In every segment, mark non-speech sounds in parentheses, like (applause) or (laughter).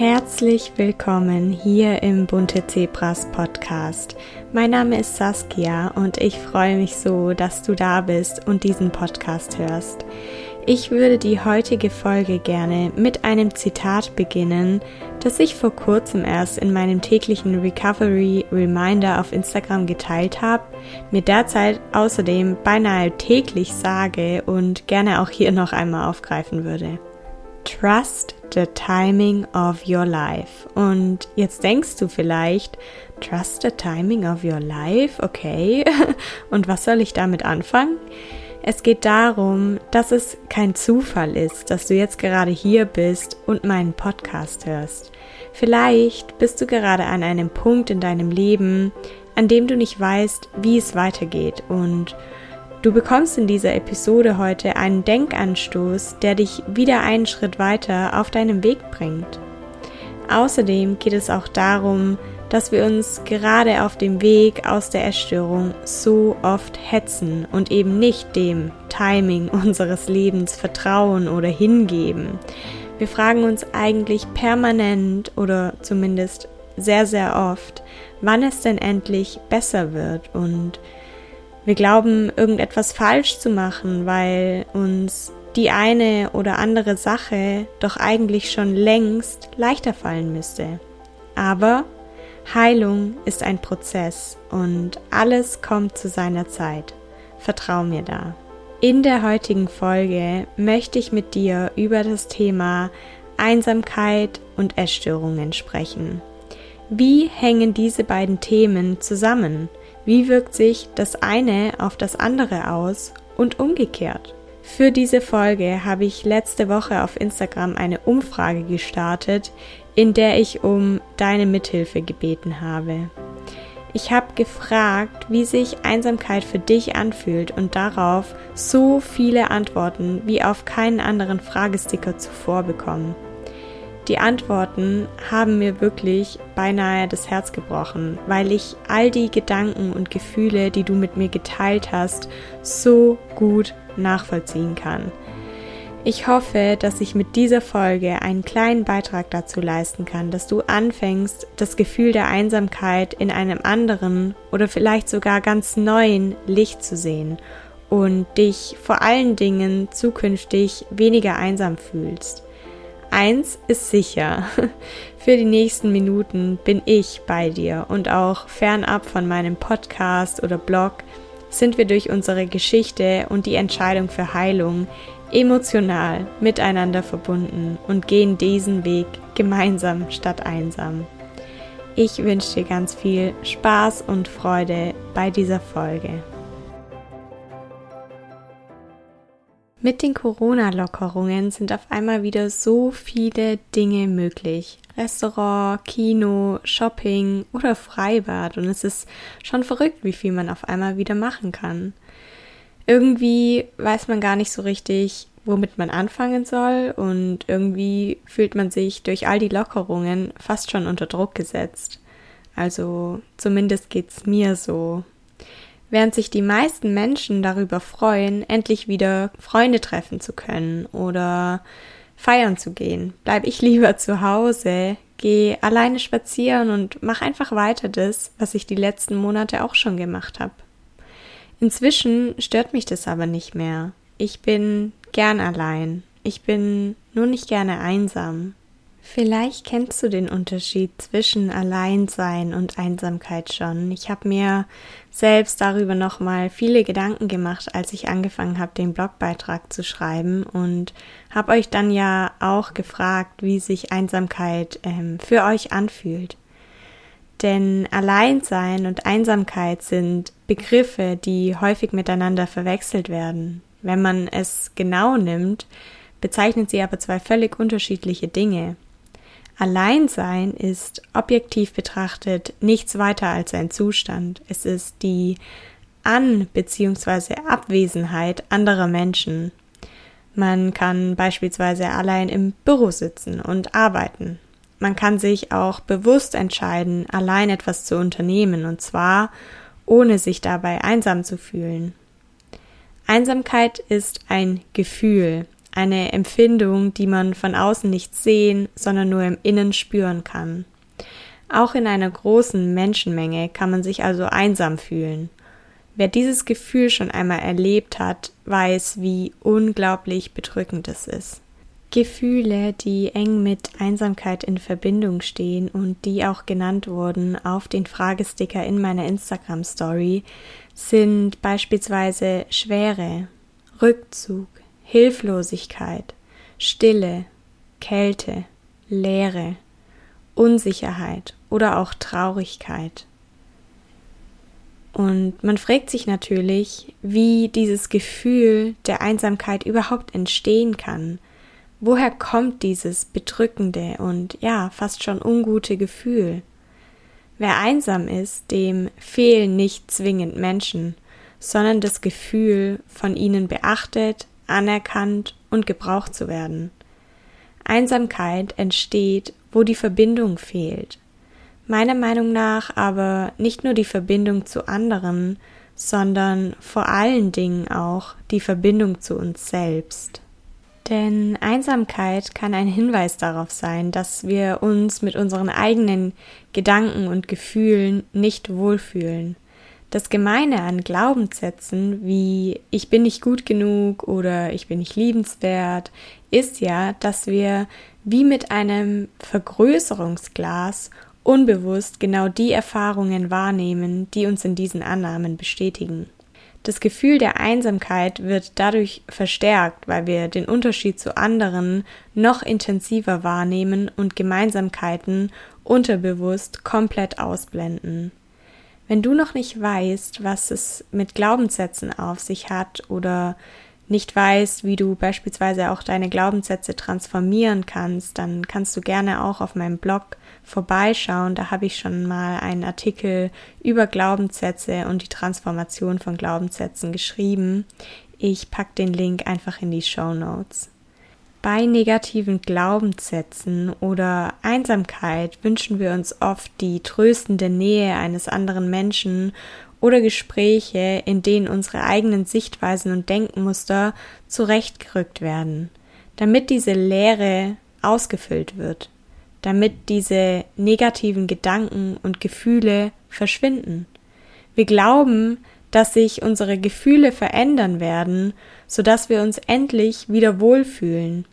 Herzlich willkommen hier im Bunte Zebras Podcast. Mein Name ist Saskia und ich freue mich so, dass du da bist und diesen Podcast hörst. Ich würde die heutige Folge gerne mit einem Zitat beginnen, das ich vor kurzem erst in meinem täglichen Recovery Reminder auf Instagram geteilt habe, mir derzeit außerdem beinahe täglich sage und gerne auch hier noch einmal aufgreifen würde. Trust the timing of your life. Und jetzt denkst du vielleicht, trust the timing of your life? Okay. (laughs) Und was soll ich damit anfangen? Es geht darum, dass es kein Zufall ist, dass du jetzt gerade hier bist und meinen Podcast hörst. Vielleicht bist du gerade an einem Punkt in deinem Leben, an dem du nicht weißt, wie es weitergeht und Du bekommst in dieser Episode heute einen Denkanstoß, der dich wieder einen Schritt weiter auf deinem Weg bringt. Außerdem geht es auch darum, dass wir uns gerade auf dem Weg aus der Essstörung so oft hetzen und eben nicht dem Timing (laughs) unseres Lebens vertrauen oder hingeben. Wir fragen uns eigentlich permanent oder zumindest sehr, sehr oft, wann es denn endlich besser wird und wir glauben, irgendetwas falsch zu machen, weil uns die eine oder andere Sache doch eigentlich schon längst leichter fallen müsste. Aber Heilung ist ein Prozess und alles kommt zu seiner Zeit. Vertrau mir da. In der heutigen Folge möchte ich mit dir über das Thema Einsamkeit und Essstörungen sprechen. Wie hängen diese beiden Themen zusammen? Wie wirkt sich das eine auf das andere aus und umgekehrt? Für diese Folge habe ich letzte Woche auf Instagram eine Umfrage gestartet, in der ich um deine Mithilfe gebeten habe. Ich habe gefragt, wie sich Einsamkeit für dich anfühlt und darauf so viele Antworten wie auf keinen anderen Fragesticker zuvor bekommen. Die Antworten haben mir wirklich beinahe das Herz gebrochen, weil ich all die Gedanken und Gefühle, die du mit mir geteilt hast, so gut nachvollziehen kann. Ich hoffe, dass ich mit dieser Folge einen kleinen Beitrag dazu leisten kann, dass du anfängst, das Gefühl der Einsamkeit in einem anderen oder vielleicht sogar ganz neuen Licht zu sehen und dich vor allen Dingen zukünftig weniger einsam fühlst. Eins ist sicher. Für die nächsten Minuten bin ich bei dir und auch fernab von meinem Podcast oder Blog sind wir durch unsere Geschichte und die Entscheidung für Heilung emotional miteinander verbunden und gehen diesen Weg gemeinsam statt einsam. Ich wünsche dir ganz viel Spaß und Freude bei dieser Folge. Mit den Corona-Lockerungen sind auf einmal wieder so viele Dinge möglich. Restaurant, Kino, Shopping oder Freibad. Und es ist schon verrückt, wie viel man auf einmal wieder machen kann. Irgendwie weiß man gar nicht so richtig, womit man anfangen soll. Und irgendwie fühlt man sich durch all die Lockerungen fast schon unter Druck gesetzt. Also zumindest geht's mir so. Während sich die meisten Menschen darüber freuen, endlich wieder Freunde treffen zu können oder feiern zu gehen, bleibe ich (laughs) lieber zu Hause, gehe alleine spazieren und mache einfach weiter das, was ich die letzten Monate auch schon gemacht habe. Inzwischen stört mich das aber nicht mehr. Ich bin gern allein. Ich bin nur nicht gerne einsam. Vielleicht kennst du den Unterschied zwischen Alleinsein und Einsamkeit schon. Ich habe mir selbst darüber nochmal viele Gedanken gemacht, als ich angefangen habe, den Blogbeitrag zu schreiben und habe euch dann ja auch gefragt, wie sich Einsamkeit ähm, für euch anfühlt. Denn Alleinsein und Einsamkeit sind Begriffe, die häufig miteinander verwechselt werden. Wenn man es genau nimmt, bezeichnen sie aber zwei völlig unterschiedliche Dinge. Alleinsein ist objektiv betrachtet nichts weiter als ein Zustand. Es ist die An- bzw. Abwesenheit anderer Menschen. Man kann beispielsweise allein im Büro sitzen und arbeiten. Man kann sich auch bewusst entscheiden, allein etwas zu unternehmen, und zwar ohne sich dabei einsam zu fühlen. Einsamkeit ist ein Gefühl, eine Empfindung, die man von außen nicht sehen, sondern nur im Innen spüren kann. Auch in einer großen Menschenmenge kann man sich also einsam fühlen. Wer dieses Gefühl schon einmal erlebt hat, weiß, wie unglaublich bedrückend es ist. Gefühle, die eng mit Einsamkeit in Verbindung stehen und die auch genannt wurden auf den Fragesticker in meiner Instagram Story, sind beispielsweise Schwere, Rückzug, Hilflosigkeit, Stille, Kälte, Leere, Unsicherheit oder auch Traurigkeit. Und man fragt sich natürlich, wie dieses Gefühl der Einsamkeit überhaupt entstehen kann. Woher kommt dieses bedrückende und ja, fast schon ungute Gefühl? Wer einsam ist, dem fehlen nicht zwingend Menschen, sondern das Gefühl, von ihnen beachtet, anerkannt und gebraucht zu werden. Einsamkeit entsteht, wo die Verbindung fehlt. Meiner Meinung nach aber nicht nur die Verbindung zu anderen, sondern vor allen Dingen auch die Verbindung zu uns selbst. Denn Einsamkeit kann ein Hinweis darauf sein, dass wir uns mit unseren eigenen Gedanken und Gefühlen nicht wohlfühlen. Das Gemeine an Glaubenssätzen wie ich bin nicht gut genug oder ich bin nicht liebenswert ist ja, dass wir wie mit einem Vergrößerungsglas unbewusst genau die Erfahrungen wahrnehmen, die uns in diesen Annahmen bestätigen. Das Gefühl der Einsamkeit wird dadurch verstärkt, weil wir den Unterschied zu anderen noch intensiver wahrnehmen und Gemeinsamkeiten unterbewusst komplett ausblenden. Wenn du noch nicht weißt, was es mit Glaubenssätzen auf sich hat oder nicht weißt, wie du beispielsweise auch deine Glaubenssätze transformieren kannst, dann kannst du gerne auch auf meinem Blog vorbeischauen. Da habe ich schon mal einen Artikel über Glaubenssätze und die Transformation von Glaubenssätzen geschrieben. Ich packe den Link einfach in die Show Notes. Bei negativen Glaubenssätzen oder Einsamkeit wünschen wir uns oft die tröstende Nähe eines anderen Menschen oder Gespräche, in denen unsere eigenen Sichtweisen und Denkmuster zurechtgerückt werden, damit diese Leere ausgefüllt wird, damit diese negativen Gedanken und Gefühle verschwinden. Wir glauben, dass sich unsere Gefühle verändern werden, so dass wir uns endlich wieder wohlfühlen.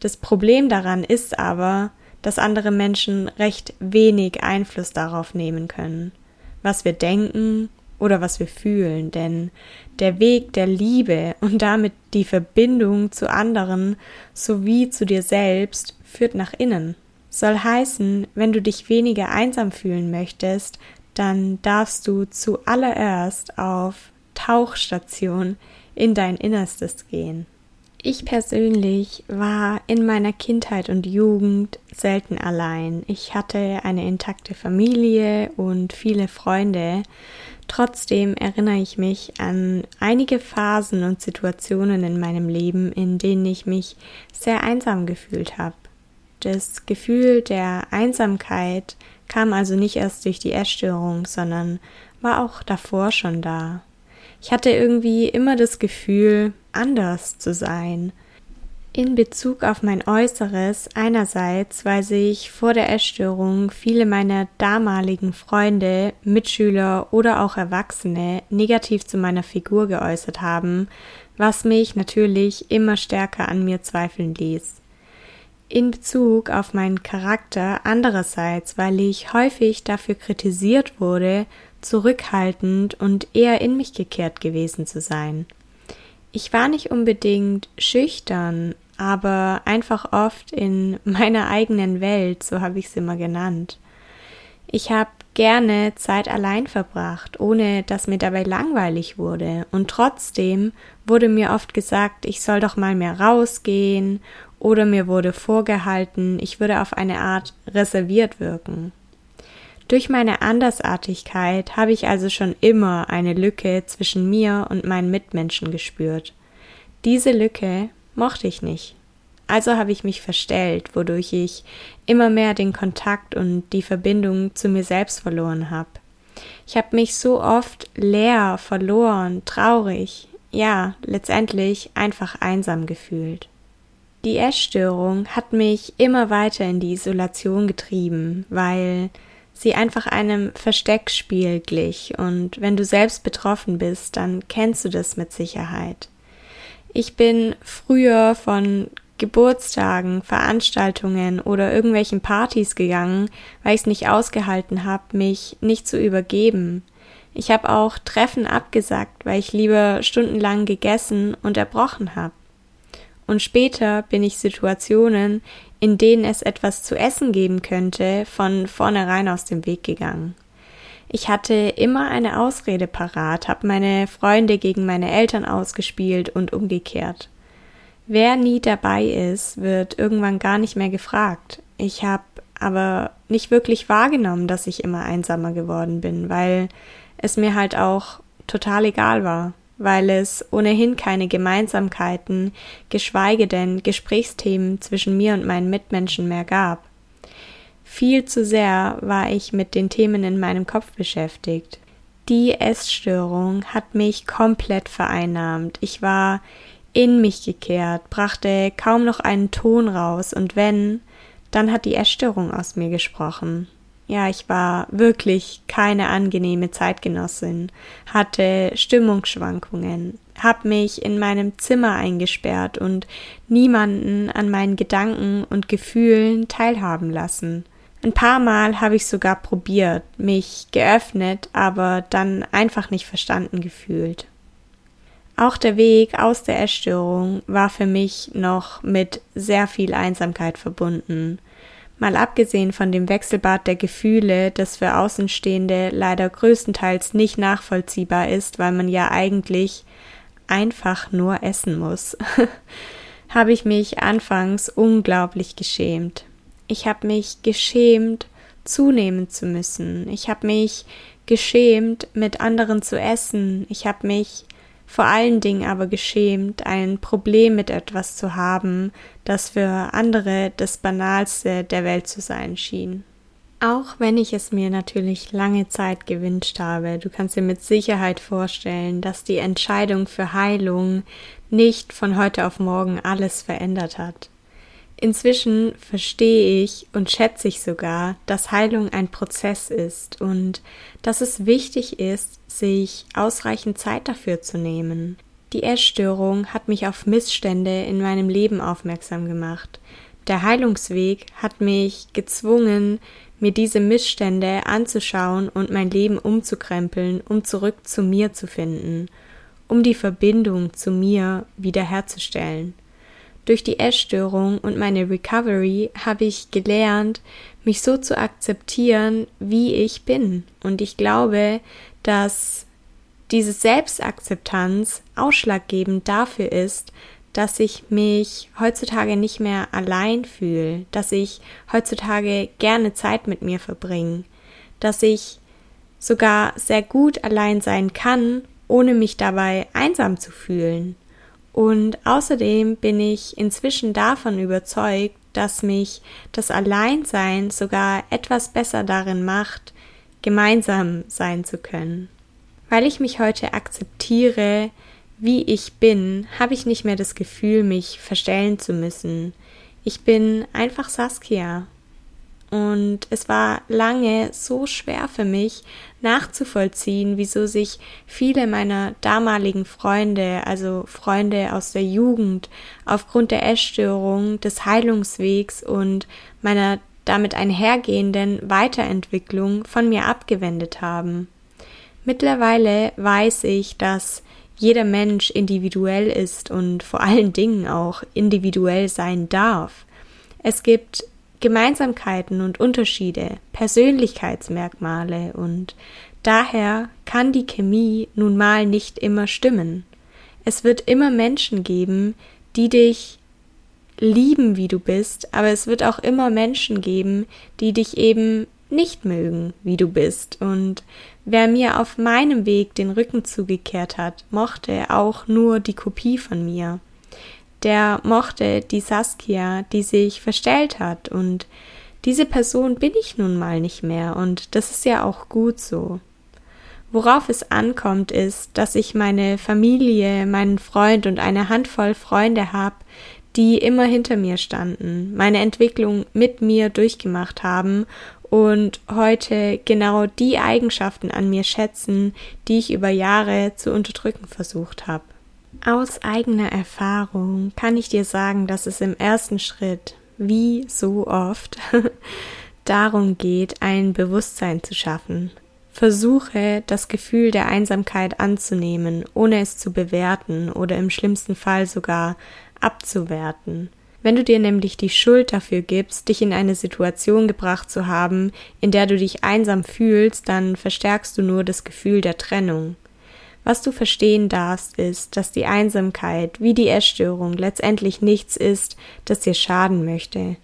Das Problem daran ist aber, dass andere Menschen recht wenig Einfluss darauf nehmen können, was wir denken oder was wir fühlen, denn der Weg der Liebe und damit die Verbindung zu anderen sowie zu dir selbst führt nach innen. Soll heißen, wenn du dich weniger einsam fühlen möchtest, dann darfst du zuallererst auf Tauchstation in dein Innerstes gehen. Ich persönlich war in meiner Kindheit und Jugend selten allein. Ich hatte eine intakte Familie und viele Freunde. Trotzdem erinnere ich mich an einige Phasen und Situationen in meinem Leben, in denen ich mich sehr einsam gefühlt habe. Das Gefühl der Einsamkeit kam also nicht erst durch die Essstörung, sondern war auch davor schon da. Ich hatte irgendwie immer das Gefühl, anders zu sein. In Bezug auf mein Äußeres einerseits, weil sich vor der Essstörung viele meiner damaligen Freunde, Mitschüler oder auch Erwachsene negativ zu meiner Figur geäußert haben, was mich natürlich immer stärker an mir zweifeln ließ. In Bezug auf meinen Charakter andererseits, weil ich häufig dafür kritisiert wurde, zurückhaltend und eher in mich gekehrt gewesen zu sein. Ich war nicht unbedingt schüchtern, aber einfach oft in (laughs) meiner eigenen Welt, so habe ich es immer genannt. Ich habe gerne Zeit allein verbracht, ohne dass mir dabei langweilig wurde, und trotzdem wurde mir oft gesagt, ich soll doch mal mehr rausgehen, oder mir wurde vorgehalten, ich würde auf eine Art reserviert wirken. Durch meine Andersartigkeit habe ich also schon immer eine Lücke zwischen mir und meinen Mitmenschen gespürt. Diese Lücke mochte ich nicht. Also habe ich mich verstellt, wodurch ich immer mehr den Kontakt und die Verbindung zu mir selbst verloren habe. Ich habe mich so oft leer, verloren, traurig, ja, letztendlich einfach einsam gefühlt. Die Essstörung hat mich immer weiter in die Isolation getrieben, weil sie einfach einem Versteckspiel glich und wenn du selbst betroffen bist, dann kennst du das mit Sicherheit. Ich bin früher von Geburtstagen, Veranstaltungen oder irgendwelchen Partys gegangen, weil ich es nicht ausgehalten habe, mich nicht zu übergeben. Ich habe auch Treffen abgesagt, weil ich lieber stundenlang gegessen und erbrochen habe. Und später bin ich Situationen, in denen es etwas zu essen geben könnte, von vornherein aus dem Weg gegangen. Ich hatte immer eine Ausrede parat, habe meine Freunde gegen meine Eltern ausgespielt und umgekehrt. Wer nie dabei ist, wird irgendwann gar nicht mehr gefragt. Ich habe aber nicht wirklich wahrgenommen, dass ich immer einsamer geworden bin, weil es mir halt auch total egal war, weil es ohnehin keine Gemeinsamkeiten, geschweige denn Gesprächsthemen zwischen mir und meinen Mitmenschen mehr gab. Viel zu sehr war ich mit den Themen in meinem Kopf beschäftigt. Die Essstörung hat mich komplett vereinnahmt. Ich war in mich gekehrt, brachte kaum noch einen Ton raus, und wenn, dann hat die Essstörung aus mir gesprochen. Ja, ich war wirklich keine angenehme Zeitgenossin, hatte Stimmungsschwankungen, hab mich in meinem Zimmer eingesperrt und niemanden an meinen Gedanken und Gefühlen teilhaben lassen. Ein paar Mal habe ich sogar probiert, mich geöffnet, aber dann einfach nicht verstanden gefühlt. Auch der Weg aus der Essstörung war für mich noch mit sehr viel Einsamkeit verbunden. Mal abgesehen von dem Wechselbad der Gefühle, das für Außenstehende leider größtenteils nicht nachvollziehbar ist, weil man ja eigentlich einfach nur essen muss, (laughs) habe ich mich anfangs unglaublich geschämt. Ich habe mich geschämt, zunehmen zu müssen. Ich habe mich geschämt, mit anderen zu essen. Ich habe mich vor allen Dingen aber geschämt, ein Problem mit etwas zu haben, das für andere das Banalste der Welt zu sein schien. Auch wenn ich es mir natürlich lange Zeit gewünscht habe, du kannst dir mit Sicherheit vorstellen, dass die Entscheidung für Heilung nicht von heute auf morgen alles verändert hat. Inzwischen verstehe ich und schätze ich sogar, dass Heilung ein Prozess ist und dass es wichtig ist, sich ausreichend Zeit dafür zu nehmen. Die Essstörung hat mich auf Missstände in meinem Leben aufmerksam gemacht. Der Heilungsweg hat mich gezwungen, mir diese Missstände anzuschauen und mein Leben umzukrempeln, um zurück zu mir zu finden, um die Verbindung zu mir wiederherzustellen. Durch die Essstörung und meine Recovery habe ich gelernt, mich so zu akzeptieren, wie ich bin. Und ich glaube, dass diese Selbstakzeptanz ausschlaggebend dafür ist, dass ich mich heutzutage nicht mehr allein fühle, dass ich heutzutage gerne Zeit mit mir verbringe, dass ich sogar sehr gut allein sein kann, ohne mich dabei einsam zu fühlen. Und außerdem bin ich inzwischen davon überzeugt, dass mich das Alleinsein sogar etwas besser darin macht, gemeinsam sein zu können. Weil ich mich heute akzeptiere, wie ich bin, habe ich nicht mehr das Gefühl, mich verstellen zu müssen. Ich bin einfach Saskia und es war lange so schwer für mich nachzuvollziehen, wieso sich viele meiner damaligen Freunde, also Freunde aus der Jugend, aufgrund der Essstörung, des Heilungswegs und meiner damit einhergehenden Weiterentwicklung von mir abgewendet haben. Mittlerweile weiß ich, dass jeder Mensch individuell ist und vor allen Dingen auch individuell sein darf. Es gibt Gemeinsamkeiten und Unterschiede, Persönlichkeitsmerkmale und daher kann die Chemie nun mal nicht immer stimmen. Es wird immer Menschen geben, die dich lieben, wie du bist, aber es wird auch immer Menschen geben, die dich eben nicht mögen, wie du bist. Und wer mir auf meinem Weg den Rücken zugekehrt hat, mochte auch nur die Kopie von mir der mochte die Saskia, die sich verstellt hat und diese Person bin ich nun mal nicht mehr und das ist ja auch gut so. Worauf es ankommt, ist, dass ich meine Familie, meinen Freund und eine Handvoll Freunde habe, die immer hinter mir standen, meine Entwicklung mit mir durchgemacht haben und heute genau die Eigenschaften an mir schätzen, die ich über Jahre zu unterdrücken versucht habe. Aus eigener Erfahrung kann ich dir sagen, dass es im ersten Schritt, wie so oft, (laughs) darum geht, ein Bewusstsein zu schaffen. Versuche, das Gefühl der Einsamkeit anzunehmen, ohne es zu bewerten oder im schlimmsten Fall sogar abzuwerten. Wenn du dir nämlich die Schuld dafür gibst, dich in eine Situation gebracht zu haben, in der du dich einsam fühlst, dann verstärkst du nur das Gefühl der Trennung. Was du verstehen darfst, ist, dass die Einsamkeit wie die Essstörung letztendlich nichts ist, das dir schaden möchte.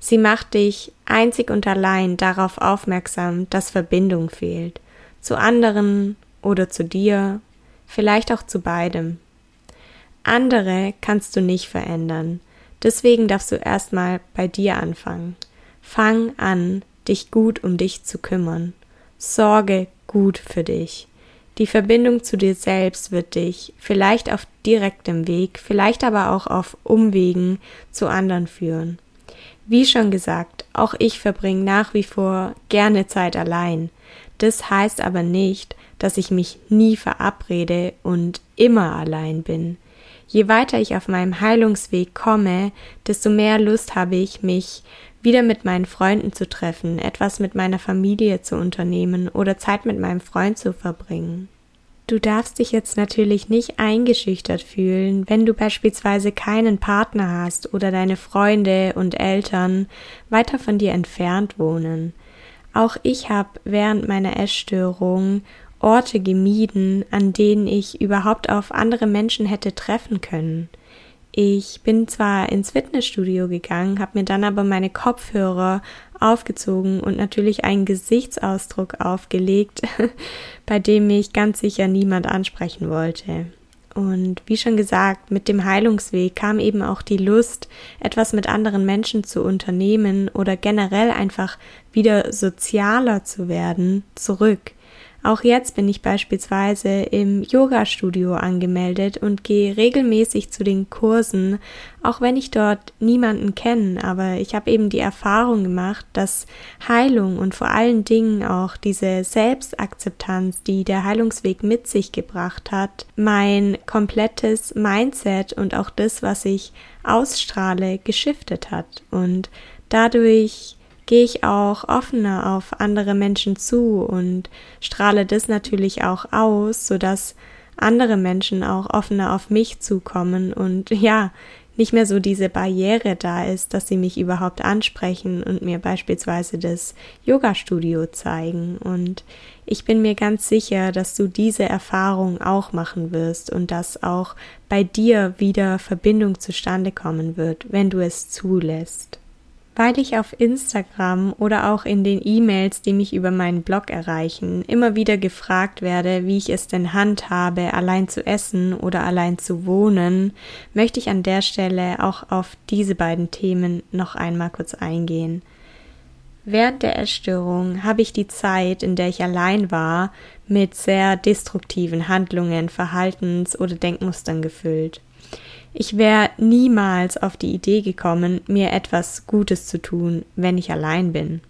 Sie macht dich einzig und allein darauf aufmerksam, dass Verbindung fehlt. Zu anderen oder zu dir, vielleicht auch zu beidem. Andere kannst du nicht verändern. Deswegen darfst du erstmal bei dir anfangen. Fang an, dich gut um dich zu kümmern. Sorge gut für dich. Die Verbindung zu dir selbst wird dich vielleicht auf direktem Weg, vielleicht aber auch auf Umwegen zu anderen führen. Wie schon gesagt, auch ich verbringe nach wie vor gerne Zeit allein. Das heißt aber nicht, dass ich mich nie verabrede und immer allein bin. Je weiter ich auf meinem Heilungsweg komme, desto mehr Lust habe ich, mich wieder mit meinen Freunden zu treffen, etwas mit meiner Familie zu unternehmen oder Zeit mit meinem Freund zu verbringen. Du darfst dich jetzt natürlich nicht eingeschüchtert fühlen, wenn du beispielsweise keinen Partner hast oder deine Freunde und Eltern weiter von dir entfernt wohnen. Auch ich habe während meiner Essstörung Orte gemieden, an denen ich überhaupt auf andere Menschen hätte treffen können. Ich bin zwar ins Fitnessstudio gegangen, habe mir dann aber meine Kopfhörer aufgezogen und natürlich einen Gesichtsausdruck aufgelegt, (laughs) bei dem mich ganz sicher niemand ansprechen wollte. Und wie schon gesagt, mit dem Heilungsweg kam eben auch die Lust, etwas mit anderen Menschen zu unternehmen oder generell einfach wieder sozialer zu werden, zurück. Auch jetzt bin ich beispielsweise im Yoga-Studio angemeldet und gehe regelmäßig zu den Kursen, auch wenn ich dort niemanden kenne, aber ich habe eben die Erfahrung gemacht, dass Heilung und vor allen Dingen auch diese Selbstakzeptanz, die der Heilungsweg mit sich gebracht hat, mein komplettes Mindset und auch das, was ich ausstrahle, geschiftet hat. Und dadurch gehe ich auch offener auf andere Menschen zu und strahle das natürlich auch aus, sodass andere Menschen auch offener auf mich zukommen und (laughs) ja, nicht mehr so diese Barriere da ist, dass sie mich überhaupt ansprechen und mir beispielsweise das Yoga-Studio zeigen. Und ich bin mir ganz sicher, dass du diese Erfahrung auch machen wirst und dass auch bei dir wieder Verbindung zustande kommen wird, wenn du es zulässt weil ich auf Instagram oder auch in den E-Mails, die mich über meinen Blog erreichen, immer wieder gefragt werde, wie ich es denn handhabe, allein zu essen oder allein zu wohnen, möchte ich an der Stelle auch auf diese beiden Themen noch einmal kurz eingehen. Während der Essstörung habe ich die Zeit, in der ich allein war, mit sehr destruktiven Handlungen, Verhaltens- oder Denkmustern gefüllt. Ich wäre niemals auf die Idee gekommen, mir etwas Gutes zu tun, wenn ich allein bin.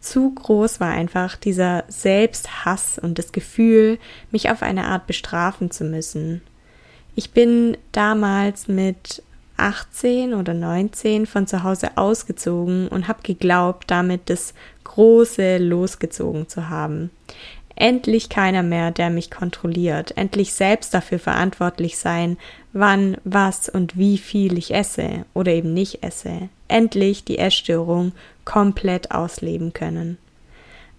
Zu groß war einfach dieser Selbsthass und das Gefühl, mich auf eine Art bestrafen zu müssen. Ich bin damals mit 18 oder 19 von zu Hause ausgezogen und habe geglaubt, damit das Große losgezogen zu haben. Endlich keiner mehr, der mich kontrolliert, endlich selbst dafür verantwortlich sein, wann, was und wie viel ich esse oder eben nicht esse, endlich die Essstörung komplett ausleben können.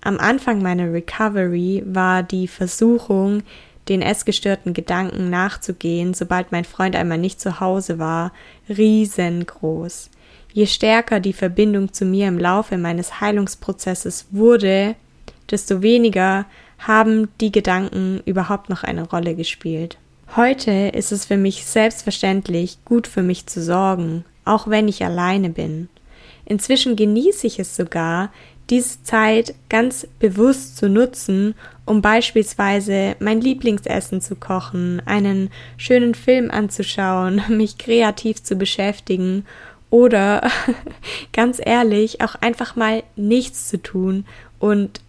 Am Anfang meiner Recovery war die Versuchung, den essgestörten Gedanken nachzugehen, sobald mein Freund einmal nicht zu Hause war, riesengroß. Je stärker die Verbindung zu mir im Laufe meines Heilungsprozesses wurde, desto weniger haben die Gedanken überhaupt noch eine Rolle gespielt. Heute ist es für mich selbstverständlich, gut für mich zu sorgen, auch wenn ich alleine bin. Inzwischen genieße ich es sogar, diese Zeit ganz bewusst zu nutzen, um beispielsweise mein Lieblingsessen zu kochen, einen schönen Film anzuschauen, (laughs) mich kreativ zu beschäftigen oder (laughs) ganz ehrlich auch einfach mal nichts zu tun und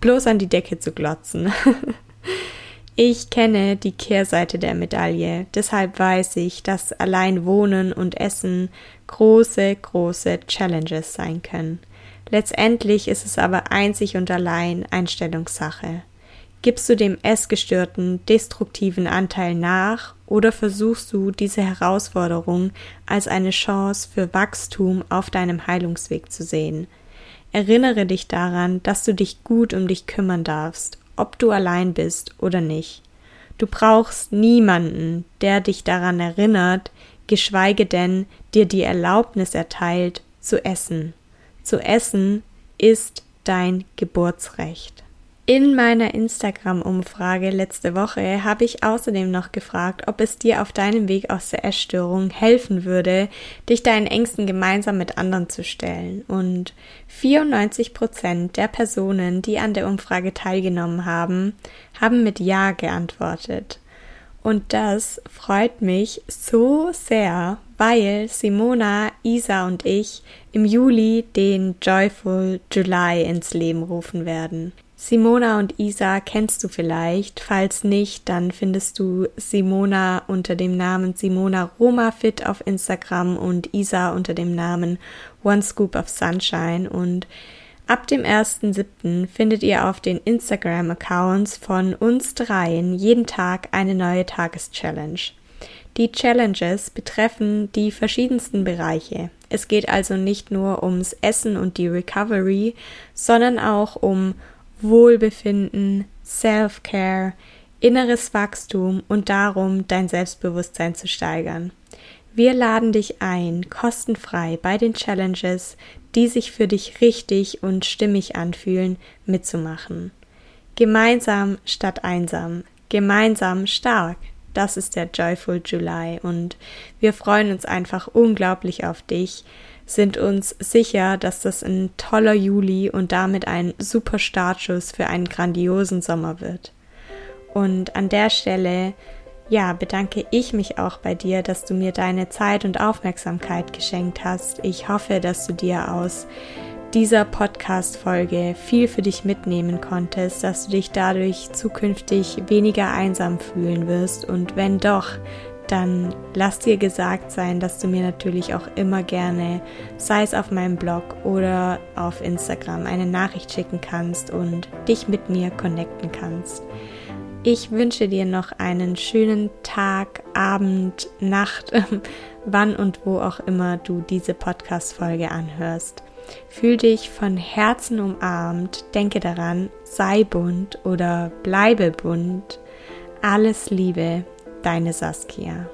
bloß an die Decke zu glotzen. (laughs) Ich kenne die Kehrseite der Medaille, deshalb weiß ich, dass allein Wohnen und Essen große, große Challenges sein können. Letztendlich ist es aber einzig und allein Einstellungssache. Gibst du dem essgestörten, destruktiven Anteil nach oder versuchst du diese Herausforderung als eine Chance für Wachstum auf deinem Heilungsweg zu sehen? Erinnere dich daran, dass du dich gut um dich kümmern darfst ob du allein bist oder nicht. Du brauchst niemanden, der dich daran erinnert, geschweige denn dir die Erlaubnis erteilt, zu essen. Zu essen ist dein Geburtsrecht. In meiner Instagram-Umfrage letzte Woche habe ich außerdem noch gefragt, ob es dir auf deinem Weg aus der Essstörung helfen würde, dich deinen Ängsten gemeinsam mit anderen zu stellen. Und 94 Prozent der Personen, die an der Umfrage teilgenommen haben, haben mit Ja geantwortet. Und das freut mich so sehr, weil Simona, Isa und ich im Juli den Joyful July ins Leben rufen werden. Simona und Isa kennst du vielleicht. Falls nicht, dann findest du Simona unter dem Namen Simona Romafit auf Instagram und Isa unter dem Namen One Scoop of Sunshine. Und ab dem 1.7. findet ihr auf den Instagram-Accounts von uns dreien jeden Tag eine neue Tageschallenge. Die Challenges betreffen die verschiedensten Bereiche. Es geht also nicht nur ums Essen und die Recovery, sondern auch um Wohlbefinden, Self-Care, inneres Wachstum und darum, dein Selbstbewusstsein zu steigern. Wir laden dich ein, kostenfrei bei den Challenges, die sich für dich richtig und stimmig anfühlen, mitzumachen. Gemeinsam statt einsam, gemeinsam stark. Das ist der Joyful July und wir freuen uns einfach unglaublich auf dich sind uns sicher, dass das ein toller Juli und damit ein super Startschuss für einen grandiosen Sommer wird. Und an der Stelle, ja, bedanke ich mich auch bei dir, dass du mir deine Zeit und Aufmerksamkeit geschenkt hast. Ich hoffe, dass du dir aus dieser Podcast-Folge viel für dich mitnehmen konntest, dass du dich dadurch zukünftig weniger einsam fühlen wirst und wenn doch, dann lass dir gesagt sein, dass du mir natürlich auch immer gerne, sei es auf meinem Blog oder auf Instagram, eine Nachricht schicken kannst und dich mit mir connecten kannst. Ich wünsche dir noch einen schönen Tag, Abend, Nacht, (laughs) wann und wo auch immer du diese Podcast-Folge anhörst. Fühl dich von Herzen umarmt, denke daran, sei bunt oder bleibe bunt. Alles Liebe, Deine Saskia.